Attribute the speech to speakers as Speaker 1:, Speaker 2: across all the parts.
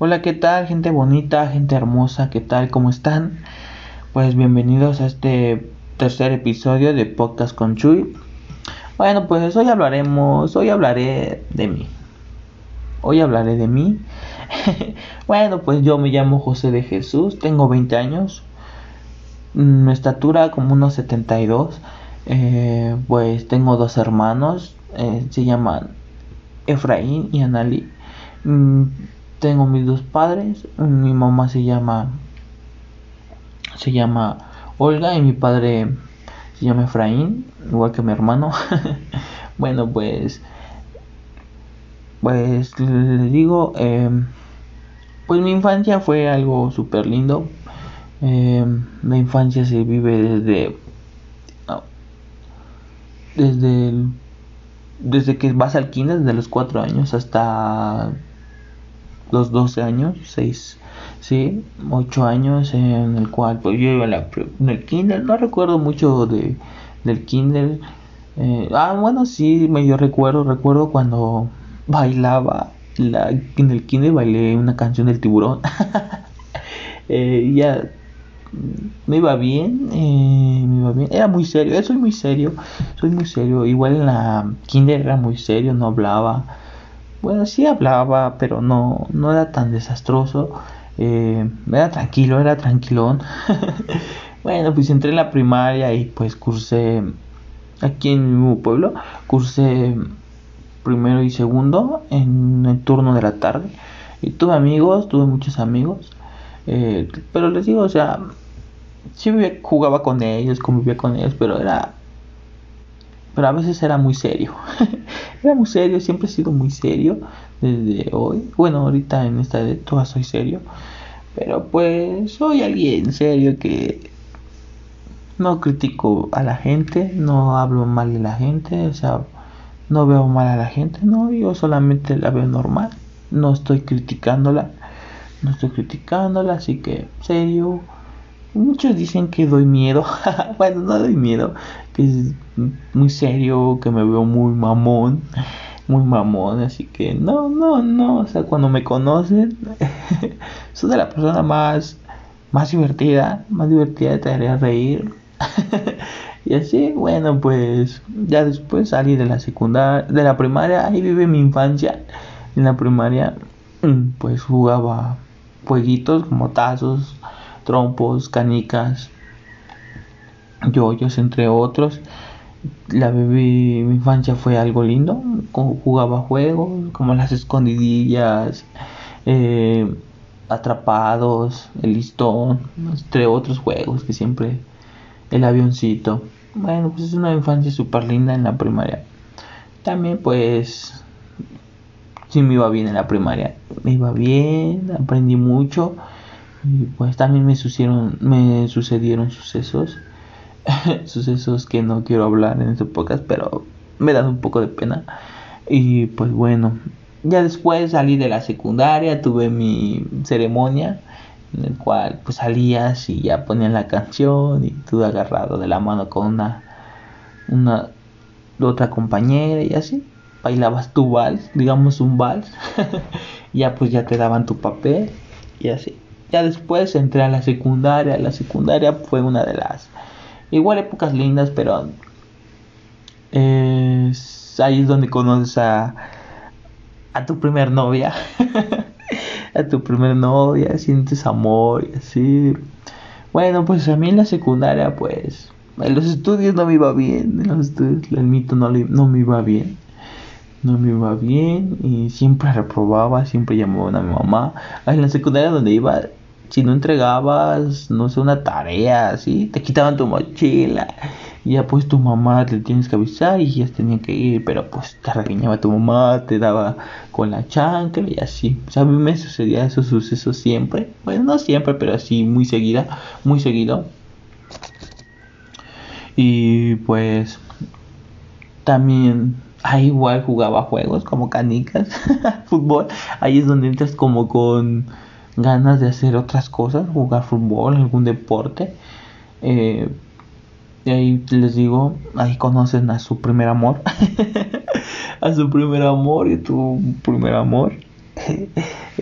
Speaker 1: Hola, ¿qué tal? Gente bonita, gente hermosa, ¿qué tal? ¿Cómo están? Pues bienvenidos a este tercer episodio de Podcast con Chuy. Bueno, pues hoy hablaremos, hoy hablaré de mí. Hoy hablaré de mí. bueno, pues yo me llamo José de Jesús, tengo 20 años. Mi estatura como unos 72. Eh, pues tengo dos hermanos, eh, se llaman Efraín y Anali. Mm, tengo mis dos padres, mi mamá se llama se llama Olga y mi padre se llama Efraín, igual que mi hermano. bueno, pues pues les digo, em, pues mi infancia fue algo súper lindo. Eh, la infancia se vive desde desde desde que vas al kinder, desde los 4 años hasta los 12 años, 6, sí, 8 años en el cual pues yo iba la, en el kinder, no recuerdo mucho de, del kinder. Eh, ah, bueno, sí, medio recuerdo, recuerdo cuando bailaba la, en el kinder bailé una canción del tiburón. eh, ya me iba bien, eh, me iba bien, era muy serio, soy muy serio, soy muy serio, igual en la kinder era muy serio, no hablaba, bueno, sí hablaba, pero no, no era tan desastroso, eh, era tranquilo, era tranquilón, bueno, pues entré en la primaria y pues cursé, aquí en mi pueblo, cursé primero y segundo en el turno de la tarde, y tuve amigos, tuve muchos amigos, eh, pero les digo, o sea, sí jugaba con ellos, convivía con ellos, pero era. Pero a veces era muy serio. era muy serio, siempre he sido muy serio desde hoy. Bueno, ahorita en esta de todas soy serio. Pero pues soy alguien serio que no critico a la gente, no hablo mal de la gente, o sea, no veo mal a la gente, no, yo solamente la veo normal, no estoy criticándola, no estoy criticándola, así que serio, Muchos dicen que doy miedo. bueno, no doy miedo. Que es muy serio, que me veo muy mamón. Muy mamón. Así que no, no, no. O sea, cuando me conocen, soy de la persona más, más divertida. Más divertida, te haría reír. y así, bueno, pues ya después salí de la secundaria, de la primaria. Ahí vive mi infancia. En la primaria, pues jugaba jueguitos como tazos trompos, canicas, yoyos, entre otros. La mi infancia fue algo lindo, jugaba juegos como las escondidillas, eh, atrapados, el listón, entre otros juegos que siempre, el avioncito. Bueno, pues es una infancia súper linda en la primaria. También pues sí me iba bien en la primaria, me iba bien, aprendí mucho pues también me sucedieron, me sucedieron sucesos, sucesos que no quiero hablar en este podcast, pero me dan un poco de pena. Y pues bueno, ya después salí de la secundaria, tuve mi ceremonia en el cual pues salías y ya ponían la canción y tú agarrado de la mano con una una otra compañera y así bailabas tu vals, digamos un vals, ya pues ya te daban tu papel y así. Ya después entré a la secundaria. La secundaria fue una de las igual épocas lindas, pero ahí es donde conoces a, a tu primer novia. a tu primer novia, sientes amor y así. Bueno, pues a mí en la secundaria, pues en los estudios no me iba bien. En los estudios el mito no, no me iba bien no me iba bien y siempre reprobaba, siempre llamaban a mi mamá. En la secundaria donde iba, si no entregabas, no sé, una tarea, así, te quitaban tu mochila. Y ya pues tu mamá te tienes que avisar y ya tenían que ir, pero pues te regañaba tu mamá, te daba con la chancla y así. O sea, a mí me sucedía esos sucesos siempre. Bueno, no siempre, pero así muy seguida, muy seguido. Y pues también ahí igual jugaba juegos como canicas, fútbol. Ahí es donde entras como con ganas de hacer otras cosas, jugar fútbol, algún deporte. Eh, y ahí les digo, ahí conocen a su primer amor. a su primer amor y tu primer amor.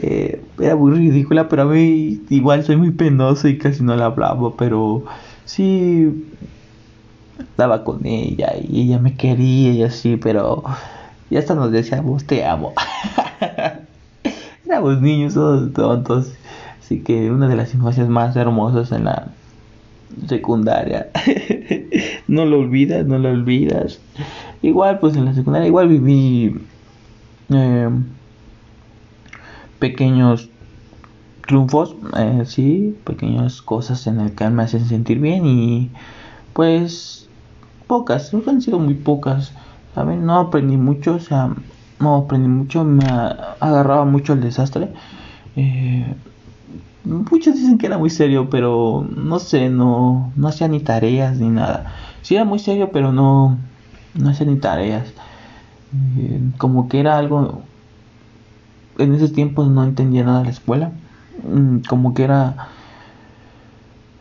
Speaker 1: Eh, era muy ridícula, pero a mí igual soy muy penoso y casi no la hablaba, pero sí estaba con ella y ella me quería y así, pero ya hasta nos decíamos te amo. Éramos niños todos tontos, así que una de las infancias más hermosas en la secundaria. no lo olvidas, no lo olvidas. Igual, pues en la secundaria, igual viví eh, pequeños triunfos, eh, sí, pequeñas cosas en el que me hacen sentir bien y pues pocas, han sido muy pocas, ¿saben? No aprendí mucho, o sea, no aprendí mucho, me agarraba mucho el desastre. Eh, muchos dicen que era muy serio, pero no sé, no, no hacía ni tareas ni nada. Sí era muy serio, pero no, no hacía ni tareas. Eh, como que era algo... En esos tiempos no entendía nada de la escuela. Mm, como que era...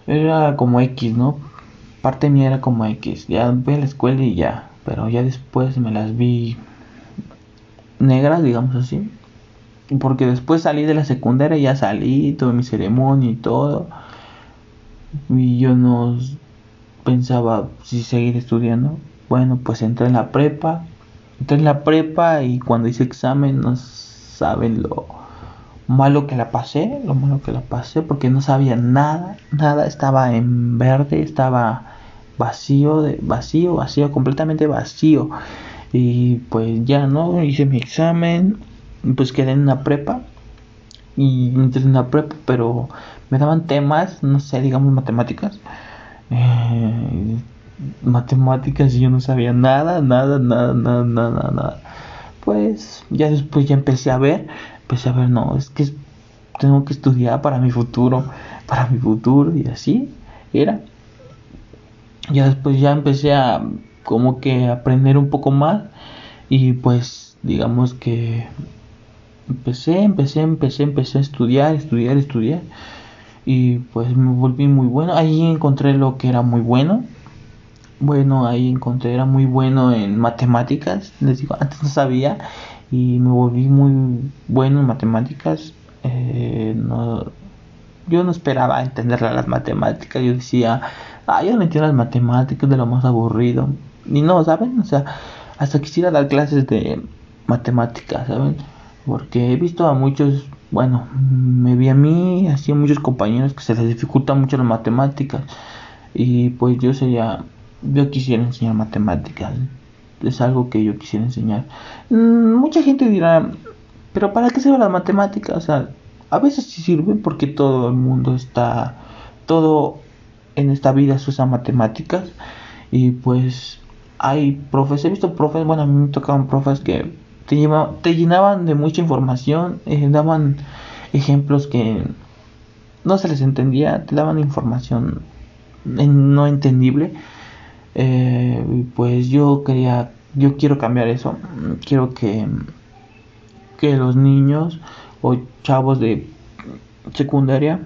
Speaker 1: Era como X, ¿no? Parte mía era como X. Ya voy a la escuela y ya. Pero ya después me las vi negras, digamos así porque después salí de la secundaria, ya salí, tuve mi ceremonia y todo. Y yo no pensaba si seguir estudiando. Bueno, pues entré en la prepa. Entré en la prepa y cuando hice examen no saben lo malo que la pasé, lo malo que la pasé porque no sabía nada, nada, estaba en verde, estaba vacío, de, vacío, vacío, completamente vacío. Y pues ya no, hice mi examen, pues quedé en una prepa y entré en una prepa, pero me daban temas, no sé, digamos matemáticas. Eh, matemáticas y yo no sabía nada, nada, nada, nada, nada, nada. Pues ya después ya empecé a ver, empecé a ver, no, es que tengo que estudiar para mi futuro, para mi futuro y así era. Ya después ya empecé a como que aprender un poco más y pues digamos que empecé, empecé, empecé, empecé a estudiar, estudiar, estudiar. Y pues me volví muy bueno. Ahí encontré lo que era muy bueno. Bueno, ahí encontré, era muy bueno en matemáticas. Les digo, antes no sabía. Y me volví muy bueno en matemáticas. Eh, no, yo no esperaba entender las matemáticas. Yo decía, ah, yo no entiendo las matemáticas de lo más aburrido. Y no, ¿saben? O sea, hasta quisiera dar clases de matemáticas, ¿saben? Porque he visto a muchos, bueno, me vi a mí, así a muchos compañeros que se les dificulta mucho las matemáticas. Y pues yo sería, yo quisiera enseñar matemáticas. Es algo que yo quisiera enseñar. Mm, mucha gente dirá, pero ¿para qué sirven las matemáticas? O sea, a veces sí sirven porque todo el mundo está, todo en esta vida se usa matemáticas. Y pues hay profes, he visto profes, bueno, a mí me tocaban profes que te, llenaban de mucha información, eh, daban ejemplos que no se les entendía, te daban información no entendible. Eh, pues yo quería, yo quiero cambiar eso. Quiero que, que los niños o chavos de secundaria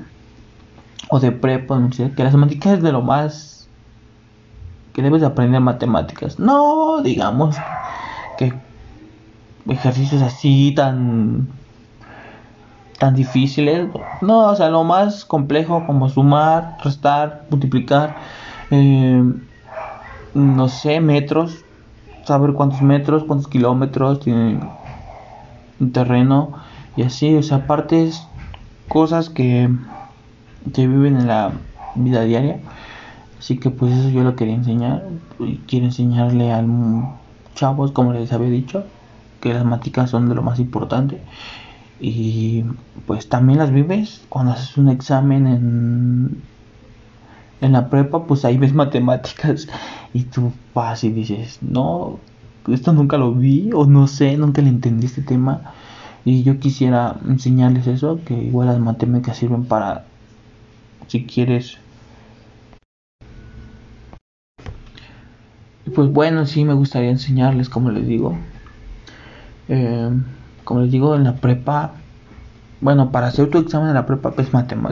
Speaker 1: o de prepa, que las matemáticas es de lo más que debes de aprender matemáticas. No digamos que ejercicios así tan tan difíciles. No, o sea, lo más complejo como sumar, restar, multiplicar, eh, no sé, metros, saber cuántos metros, cuántos kilómetros tiene un terreno y así, o sea, partes, cosas que, que viven en la vida diaria. Así que pues eso yo lo quería enseñar. Quiero enseñarle a chavos, como les había dicho, que las matemáticas son de lo más importante. Y pues también las vives cuando haces un examen en, en la prepa, pues ahí ves matemáticas y tú vas y dices, no, esto nunca lo vi o no sé, nunca le entendí este tema. Y yo quisiera enseñarles eso, que igual las matemáticas sirven para, si quieres, pues bueno, sí me gustaría enseñarles, como les digo, eh, como les digo, en la prepa, bueno, para hacer tu examen en la prepa, pues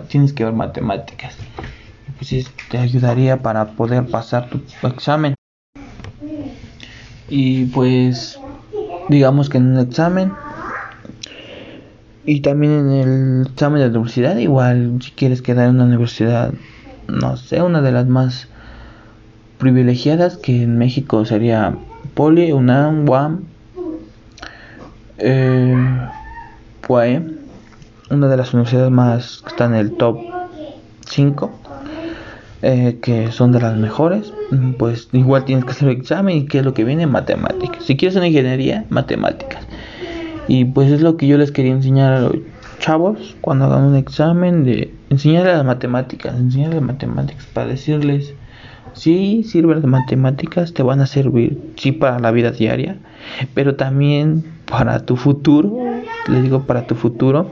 Speaker 1: tienes que ver matemáticas. Pues te ayudaría para poder pasar tu examen. Y pues, digamos que en un examen, y también en el examen de la universidad, igual si quieres quedar en una universidad, no sé, una de las más privilegiadas que en México sería Poli, UNAM, UAM, eh, una de las universidades más que están en el top 5, eh, que son de las mejores, pues igual tienes que hacer el examen y qué es lo que viene, matemáticas. Si quieres una ingeniería, matemáticas. Y pues es lo que yo les quería enseñar a los chavos cuando hagan un examen de enseñarles las matemáticas, enseñarles matemáticas para decirles si sirven las matemáticas, te van a servir sí para la vida diaria, pero también para tu futuro, les digo para tu futuro.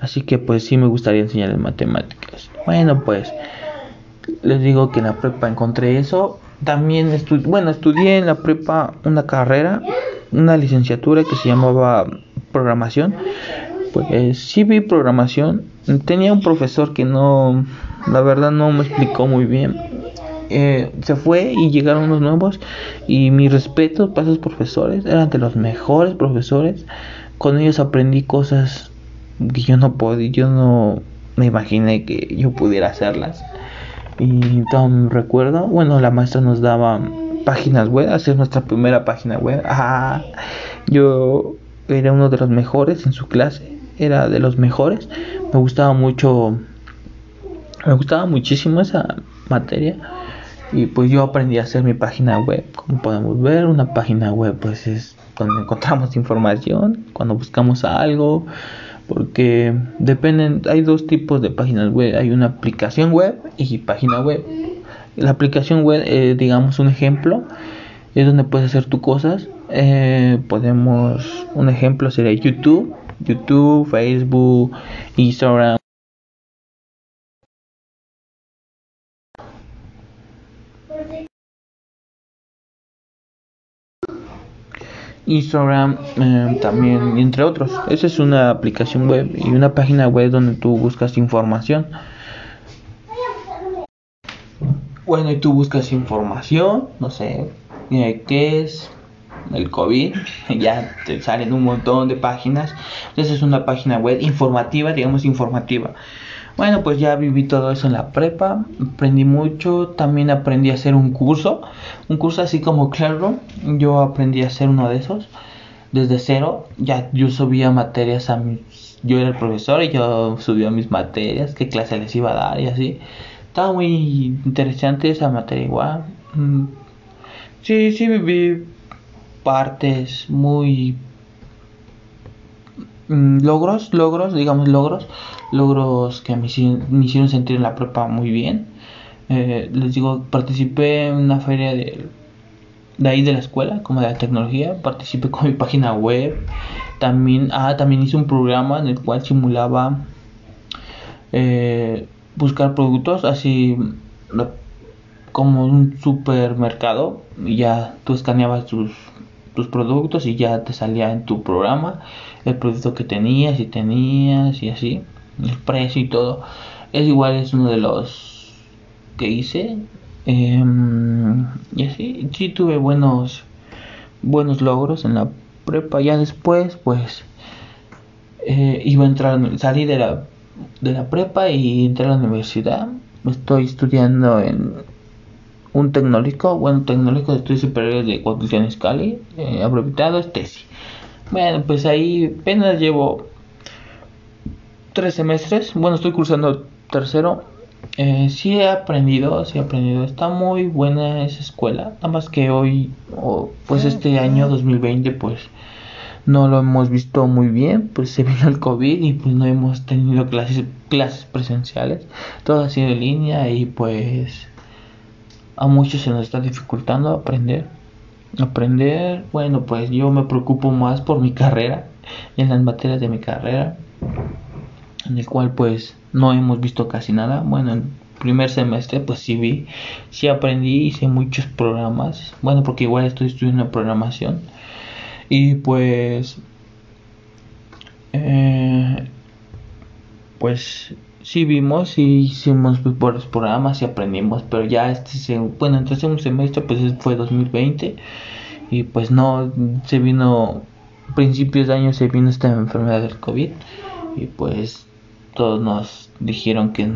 Speaker 1: Así que pues sí me gustaría enseñarles matemáticas. Bueno, pues les digo que en la prepa encontré eso. También estudié, bueno, estudié en la prepa una carrera una licenciatura que se llamaba programación. Pues sí vi programación. Tenía un profesor que no, la verdad no me explicó muy bien. Eh, se fue y llegaron unos nuevos y mi respeto para esos profesores eran de los mejores profesores con ellos aprendí cosas que yo no podía yo no me imaginé que yo pudiera hacerlas y todo recuerdo bueno la maestra nos daba páginas web, hacer nuestra primera página web. Ah, yo era uno de los mejores en su clase, era de los mejores. Me gustaba mucho, me gustaba muchísimo esa materia. Y pues yo aprendí a hacer mi página web. Como podemos ver, una página web pues es donde encontramos información, cuando buscamos algo, porque dependen, hay dos tipos de páginas web, hay una aplicación web y página web. La aplicación web, eh, digamos un ejemplo, es donde puedes hacer tus cosas. Eh, podemos, un ejemplo sería YouTube, YouTube, Facebook, Instagram. Instagram eh, también, entre otros. Esa es una aplicación web y una página web donde tú buscas información. Bueno, y tú buscas información, no sé, qué es el COVID, ya te salen un montón de páginas. Esa es una página web informativa, digamos informativa. Bueno, pues ya viví todo eso en la prepa, aprendí mucho, también aprendí a hacer un curso, un curso así como Classroom, yo aprendí a hacer uno de esos desde cero, ya yo subía materias a mis, yo era el profesor y yo subía mis materias, qué clase les iba a dar y así. Estaba muy interesante esa materia igual. Mm, sí, sí viví partes muy mm, logros, logros, digamos logros, logros que me hicieron, sentir en la prepa muy bien. Eh, les digo, participé en una feria de, de ahí de la escuela, como de la tecnología, participé con mi página web. También, ah, también hice un programa en el cual simulaba eh, buscar productos así como un supermercado y ya tú escaneabas tus, tus productos y ya te salía en tu programa el producto que tenías y tenías y así el precio y todo es igual es uno de los que hice em, y así sí tuve buenos buenos logros en la prepa ya después pues eh, iba a entrar salí de la de la prepa y entré a la universidad. Estoy estudiando en un tecnológico, bueno, tecnológico de estudios superiores de Constitución Cali, eh, abreviado. Bueno, pues ahí apenas llevo tres semestres, bueno, estoy cursando tercero. Eh, sí he aprendido, sí he aprendido. Está muy buena esa escuela, nada más que hoy, o pues este año 2020, pues no lo hemos visto muy bien, pues se vino el COVID y pues no hemos tenido clases, clases presenciales, todo ha sido en línea y pues a muchos se nos está dificultando aprender. Aprender, bueno, pues yo me preocupo más por mi carrera, en las materias de mi carrera, en el cual pues no hemos visto casi nada. Bueno, en primer semestre pues sí vi, sí aprendí, hice muchos programas, bueno, porque igual estoy estudiando programación. Y pues, eh, pues sí vimos y hicimos por programas y aprendimos, pero ya este, bueno, entonces un semestre pues fue 2020 y pues no se vino principios de año se vino esta enfermedad del COVID. Y pues todos nos dijeron que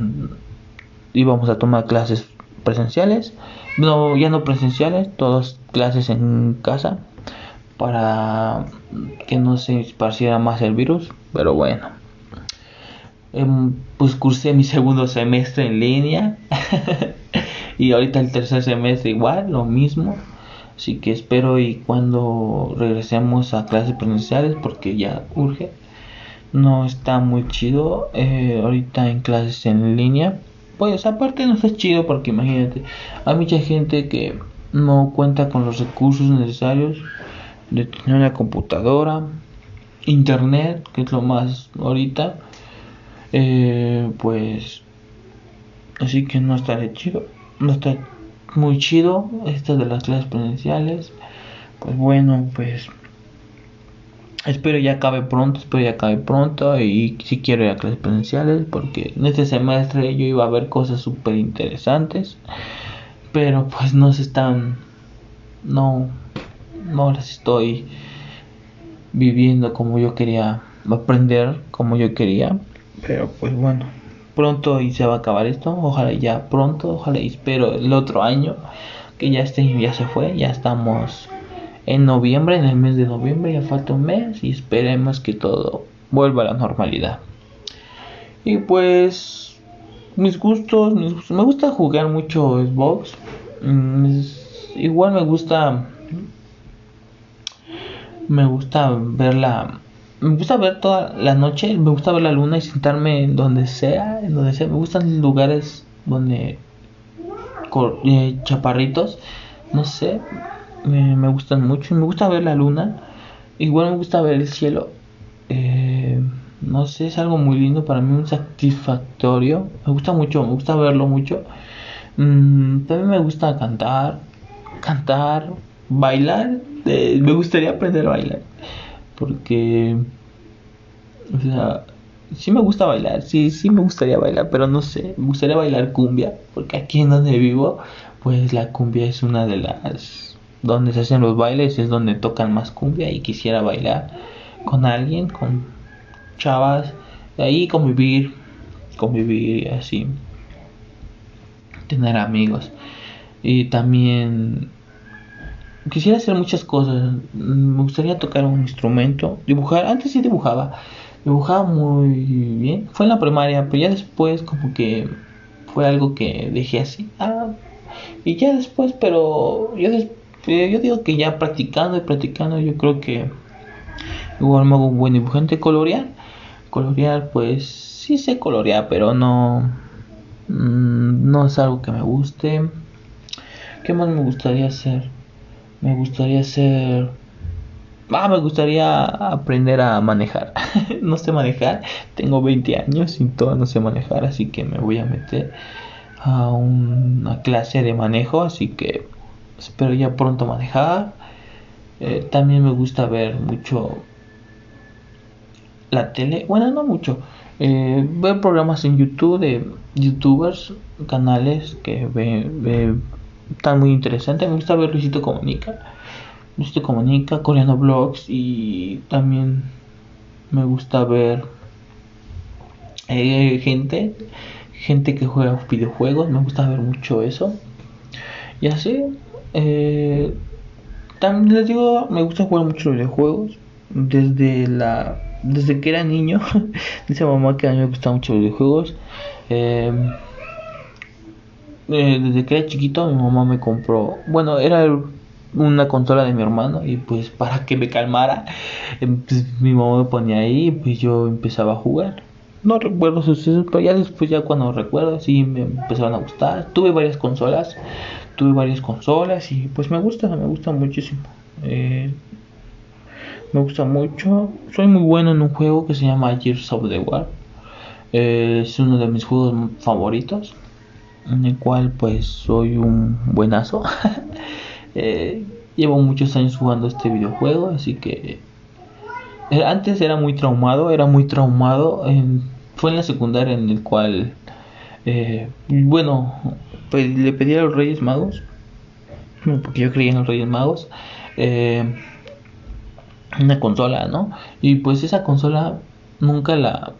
Speaker 1: íbamos a tomar clases presenciales, no, ya no presenciales, todas clases en casa para que no se esparciera más el virus, pero bueno. Em, pues cursé mi segundo semestre en línea y ahorita el tercer semestre igual, lo mismo. Así que espero y cuando regresemos a clases presenciales porque ya urge. No está muy chido eh, ahorita en clases en línea. Pues aparte no está chido porque imagínate, hay mucha gente que no cuenta con los recursos necesarios de tener una computadora, internet, que es lo más ahorita. Eh, pues así que no está chido, no está muy chido estas de las clases presenciales. Pues bueno, pues espero ya acabe pronto, espero ya acabe pronto y si quiero ir a clases presenciales porque en este semestre yo iba a ver cosas súper interesantes, pero pues no se están, no, no las estoy viviendo como yo quería, aprender como yo quería, pero pues bueno pronto y se va a acabar esto. Ojalá ya pronto, ojalá y espero el otro año que ya este ya se fue, ya estamos en noviembre, en el mes de noviembre, ya falta un mes y esperemos que todo vuelva a la normalidad. Y pues mis gustos, me gusta jugar mucho Xbox. Mm, igual me gusta me gusta ver la me gusta ver toda la noche, me gusta ver la luna y sentarme en donde sea, en donde sea. Me gustan lugares donde eh, chaparritos, no sé, me, gustan mucho. Me gusta ver la luna, igual me gusta ver el cielo. Eh, no sé, es algo muy lindo para mí, un satisfactorio. Me gusta mucho, me gusta verlo mucho. Mm, también me gusta cantar, cantar, bailar. Eh, me gustaría aprender a bailar porque o sea sí me gusta bailar sí sí me gustaría bailar pero no sé me gustaría bailar cumbia porque aquí en donde vivo pues la cumbia es una de las donde se hacen los bailes es donde tocan más cumbia y quisiera bailar con alguien con chavas ahí convivir convivir así tener amigos y también quisiera hacer muchas cosas. Me gustaría tocar un instrumento, dibujar. Antes sí dibujaba, dibujaba muy bien. Fue en la primaria, pero ya después como que fue algo que dejé así. Ah, y ya después, pero yo, eh, yo digo que ya practicando y practicando, yo creo que igual me hago un buen dibujante. Colorear, colorear, pues sí sé colorear, pero no, mm, no es algo que me guste. ¿Qué más me gustaría hacer? Me gustaría ser... Ah, me gustaría aprender a manejar. no sé manejar. Tengo 20 años y todo no sé manejar. Así que me voy a meter a una clase de manejo. Así que espero ya pronto manejar. Eh, también me gusta ver mucho la tele. Bueno, no mucho. Eh, ver programas en YouTube de youtubers, canales que ve, ve tan muy interesante. Me gusta ver Luisito Comunica. Luisito Comunica, Coreano Blogs y también me gusta ver eh, gente, gente que juega videojuegos. Me gusta ver mucho eso. Y así, eh, también les digo, me gusta jugar mucho videojuegos. Desde la desde que era niño, dice mamá que a mí me gustan mucho los videojuegos. Eh, eh, desde que era chiquito mi mamá me compró, bueno, era una consola de mi hermano y pues para que me calmara, pues, mi mamá me ponía ahí y pues yo empezaba a jugar. No recuerdo sucesos, pero ya después, ya cuando recuerdo, sí me empezaron a gustar. Tuve varias consolas, tuve varias consolas y pues me gusta, me gusta muchísimo. Eh, me gusta mucho. Soy muy bueno en un juego que se llama Gears of the War. es uno de mis juegos favoritos en el cual pues soy un buenazo. Eh, llevo muchos años jugando este videojuego, así que eh, antes era muy traumado, era muy traumado. En, fue en la secundaria en el cual, eh, bueno, pues, le pedí a los Reyes Magos, porque yo creía en los Reyes Magos, una consola, ¿no? Y pues esa consola nunca la,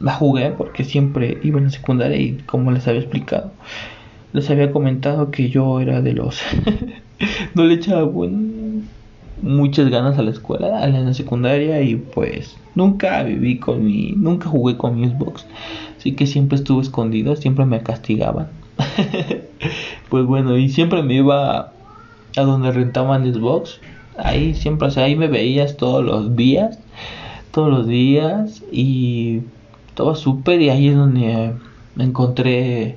Speaker 1: la jugué porque siempre iba en la secundaria y como les había explicado, les había comentado que yo era de los... no le echaba muchas ganas a la escuela, a la secundaria y pues nunca viví con mi... nunca jugué con mi Xbox. Así que siempre estuve escondido, siempre me castigaban. pues bueno, y siempre me iba a donde rentaban Xbox ahí siempre, o sea, ahí me veías todos los días, todos los días y todo súper y ahí es donde encontré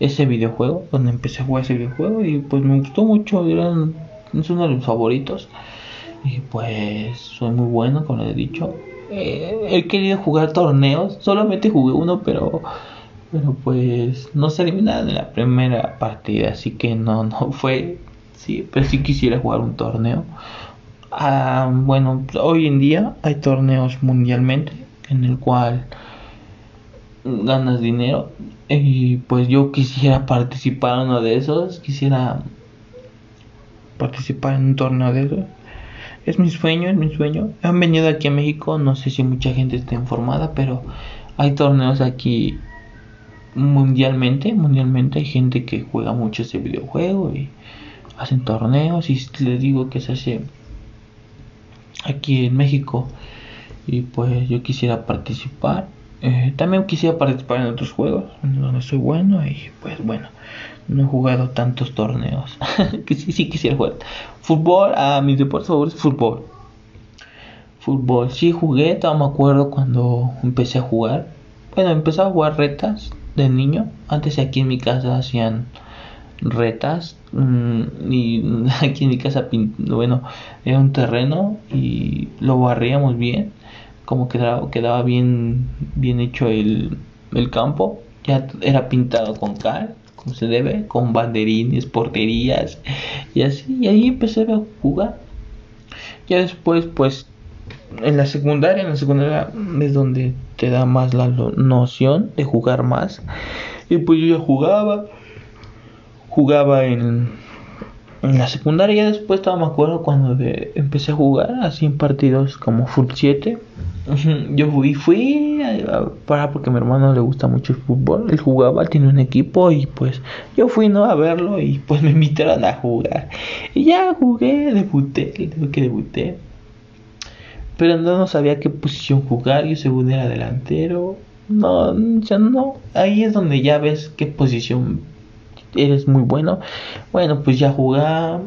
Speaker 1: ese videojuego, donde empecé a jugar ese videojuego y pues me gustó mucho, eran, es uno de mis favoritos y pues soy muy bueno, como he dicho. Eh, he querido jugar torneos, solamente jugué uno, pero pero pues no se eliminaron en la primera partida, así que no, no fue sí, pero si quisiera jugar un torneo. Ah, bueno, hoy en día hay torneos mundialmente en el cual ganas dinero y pues yo quisiera participar en uno de esos, quisiera participar en un torneo de esos. Es mi sueño, es mi sueño. Han venido aquí a México, no sé si mucha gente está informada, pero hay torneos aquí mundialmente, mundialmente. Hay gente que juega mucho ese videojuego y hacen torneos. Y les digo que se hace aquí en México y pues yo quisiera participar. Eh, también quisiera participar en otros juegos donde soy bueno y pues bueno no he jugado tantos torneos. Que sí sí quisiera jugar. Fútbol a mis deportes favoritos fútbol. Fútbol sí jugué todavía me acuerdo cuando empecé a jugar. Bueno empecé a jugar retas de niño. Antes aquí en mi casa hacían retas mm, y aquí en mi casa bueno era un terreno y lo barríamos bien. Como quedaba, quedaba bien bien hecho el, el campo. Ya era pintado con cal como se debe con banderines porterías y así y ahí empecé a jugar. Ya después pues en la secundaria en la secundaria es donde te da más la noción de jugar más. Y pues yo ya jugaba jugaba en, en la secundaria. Después todavía me acuerdo cuando empecé a jugar así en partidos como Full 7. Yo fui, fui para porque a mi hermano le gusta mucho el fútbol. Él jugaba, tiene un equipo y pues yo fui no a verlo y pues me invitaron a jugar. Y ya jugué, debuté, que debuté. Pero no, sabía qué posición jugar. Yo según era delantero. No, ya no. Ahí es donde ya ves qué posición eres muy bueno. Bueno, pues ya jugué,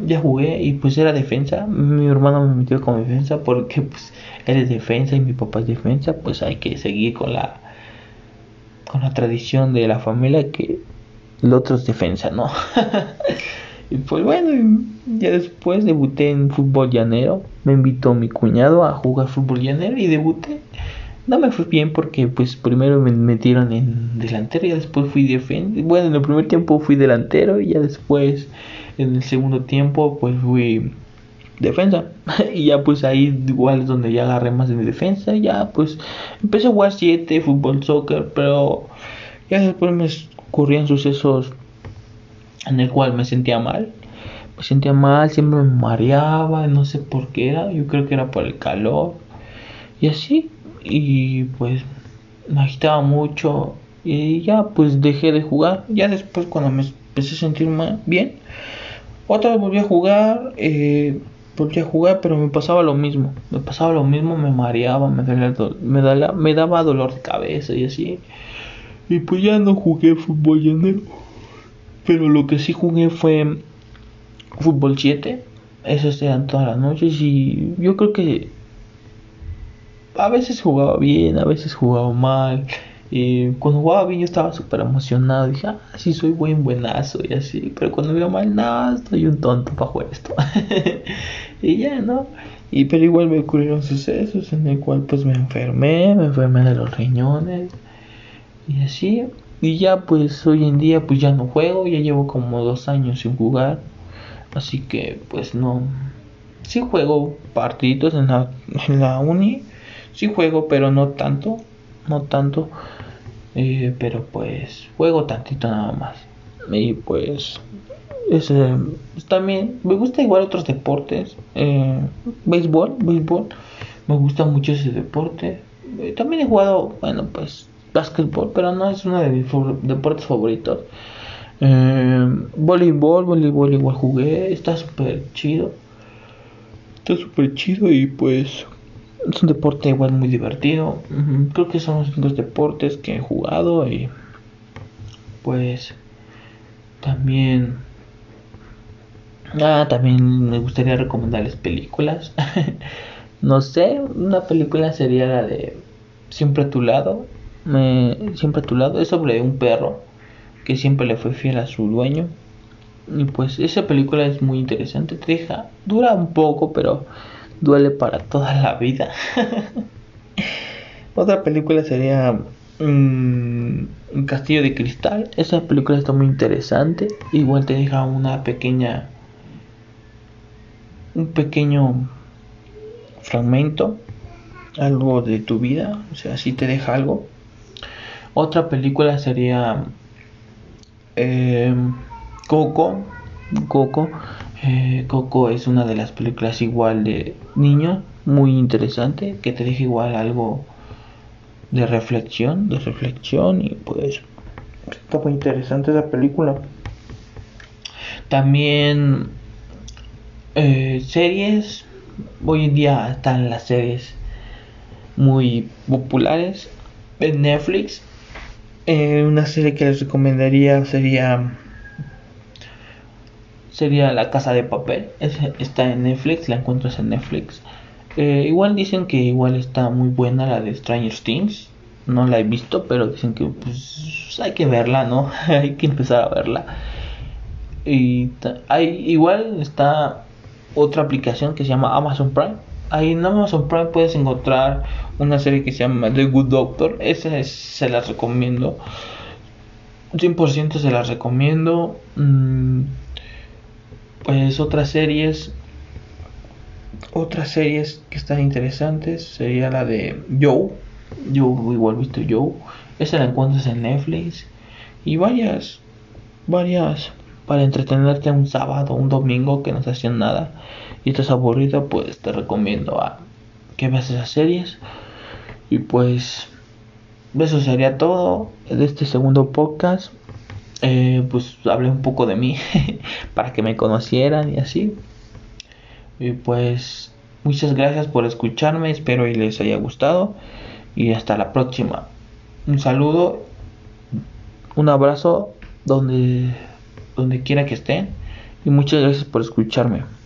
Speaker 1: ya jugué y pues era defensa. Mi hermano me metió como defensa porque pues él es defensa y mi papá es defensa, pues hay que seguir con la con la tradición de la familia que el otro es defensa, ¿no? y pues bueno, ya después debuté en fútbol llanero. Me invitó mi cuñado a jugar fútbol llanero y debuté no me fue bien porque pues primero me metieron en delantero y después fui defensa. Bueno, en el primer tiempo fui delantero y ya después en el segundo tiempo pues fui defensa. y ya pues ahí igual es donde ya agarré más de mi defensa. Ya pues empecé a jugar 7, fútbol, soccer, pero ya después me ocurrían sucesos en el cual me sentía mal. Me sentía mal, siempre me mareaba, no sé por qué era. Yo creo que era por el calor. Y así, y pues me agitaba mucho y ya pues dejé de jugar. Ya después cuando me empecé a sentir bien, otra vez volví a jugar, eh, volví a jugar, pero me pasaba lo mismo. Me pasaba lo mismo, me mareaba, me, me, daba, me daba dolor de cabeza y así. Y pues ya no jugué fútbol llanero. Pero lo que sí jugué fue fútbol 7. Esos eran todas las noches y yo creo que a veces jugaba bien, a veces jugaba mal. Y cuando jugaba bien yo estaba súper emocionado. Dije, ah, sí soy buen buenazo y así. Pero cuando iba mal, no, estoy un tonto para jugar esto. y ya, ¿no? Y pero igual me ocurrieron sucesos en el cual pues me enfermé, me enfermé de los riñones. Y así. Y ya pues hoy en día pues ya no juego, ya llevo como dos años sin jugar. Así que pues no. Sí juego partiditos en la, en la uni Sí juego, pero no tanto. No tanto. Eh, pero pues juego tantito nada más. Y pues Es, eh, también me gusta igual otros deportes. Eh, béisbol, béisbol. Me gusta mucho ese deporte. Eh, también he jugado, bueno, pues básquetbol, pero no es uno de mis deportes favoritos. Voleibol, voleibol igual jugué. Está súper chido. Está súper chido y pues es un deporte igual muy divertido. Creo que son los deportes que he jugado y pues también ah también me gustaría recomendarles películas. No sé una película sería la de siempre a tu lado. Me, siempre a tu lado es sobre un perro que siempre le fue fiel a su dueño. Y pues esa película es muy interesante. Te deja dura un poco pero duele para toda la vida otra película sería un castillo de cristal. Esa película está muy interesante. Igual te deja una pequeña. Un pequeño fragmento. Algo de tu vida. O sea, si te deja algo. Otra película sería. Eh, Coco. Coco. Eh, Coco es una de las películas igual de niño. Muy interesante. Que te deja igual algo de reflexión, de reflexión y pues está muy interesante esa película. También eh, series, hoy en día están las series muy populares en Netflix. Eh, una serie que les recomendaría sería sería La Casa de Papel. está en Netflix, la encuentras en Netflix. Eh, igual dicen que igual está muy buena la de Stranger Things. No la he visto, pero dicen que pues hay que verla, ¿no? hay que empezar a verla. Y hay, igual está otra aplicación que se llama Amazon Prime. Ahí en Amazon Prime puedes encontrar una serie que se llama The Good Doctor. Esa se las recomiendo. 100% se las recomiendo. Mm, pues otras series otras series que están interesantes sería la de Joe. Joe, igual visto Joe. Esa la encuentras en Netflix. Y varias, varias para entretenerte un sábado, un domingo que no se hacían nada y estás aburrido, pues te recomiendo a que veas esas series. Y pues eso sería todo de este segundo podcast. Eh, pues hablé un poco de mí para que me conocieran y así. Y pues muchas gracias por escucharme, espero y les haya gustado y hasta la próxima. Un saludo, un abrazo donde donde quiera que estén y muchas gracias por escucharme.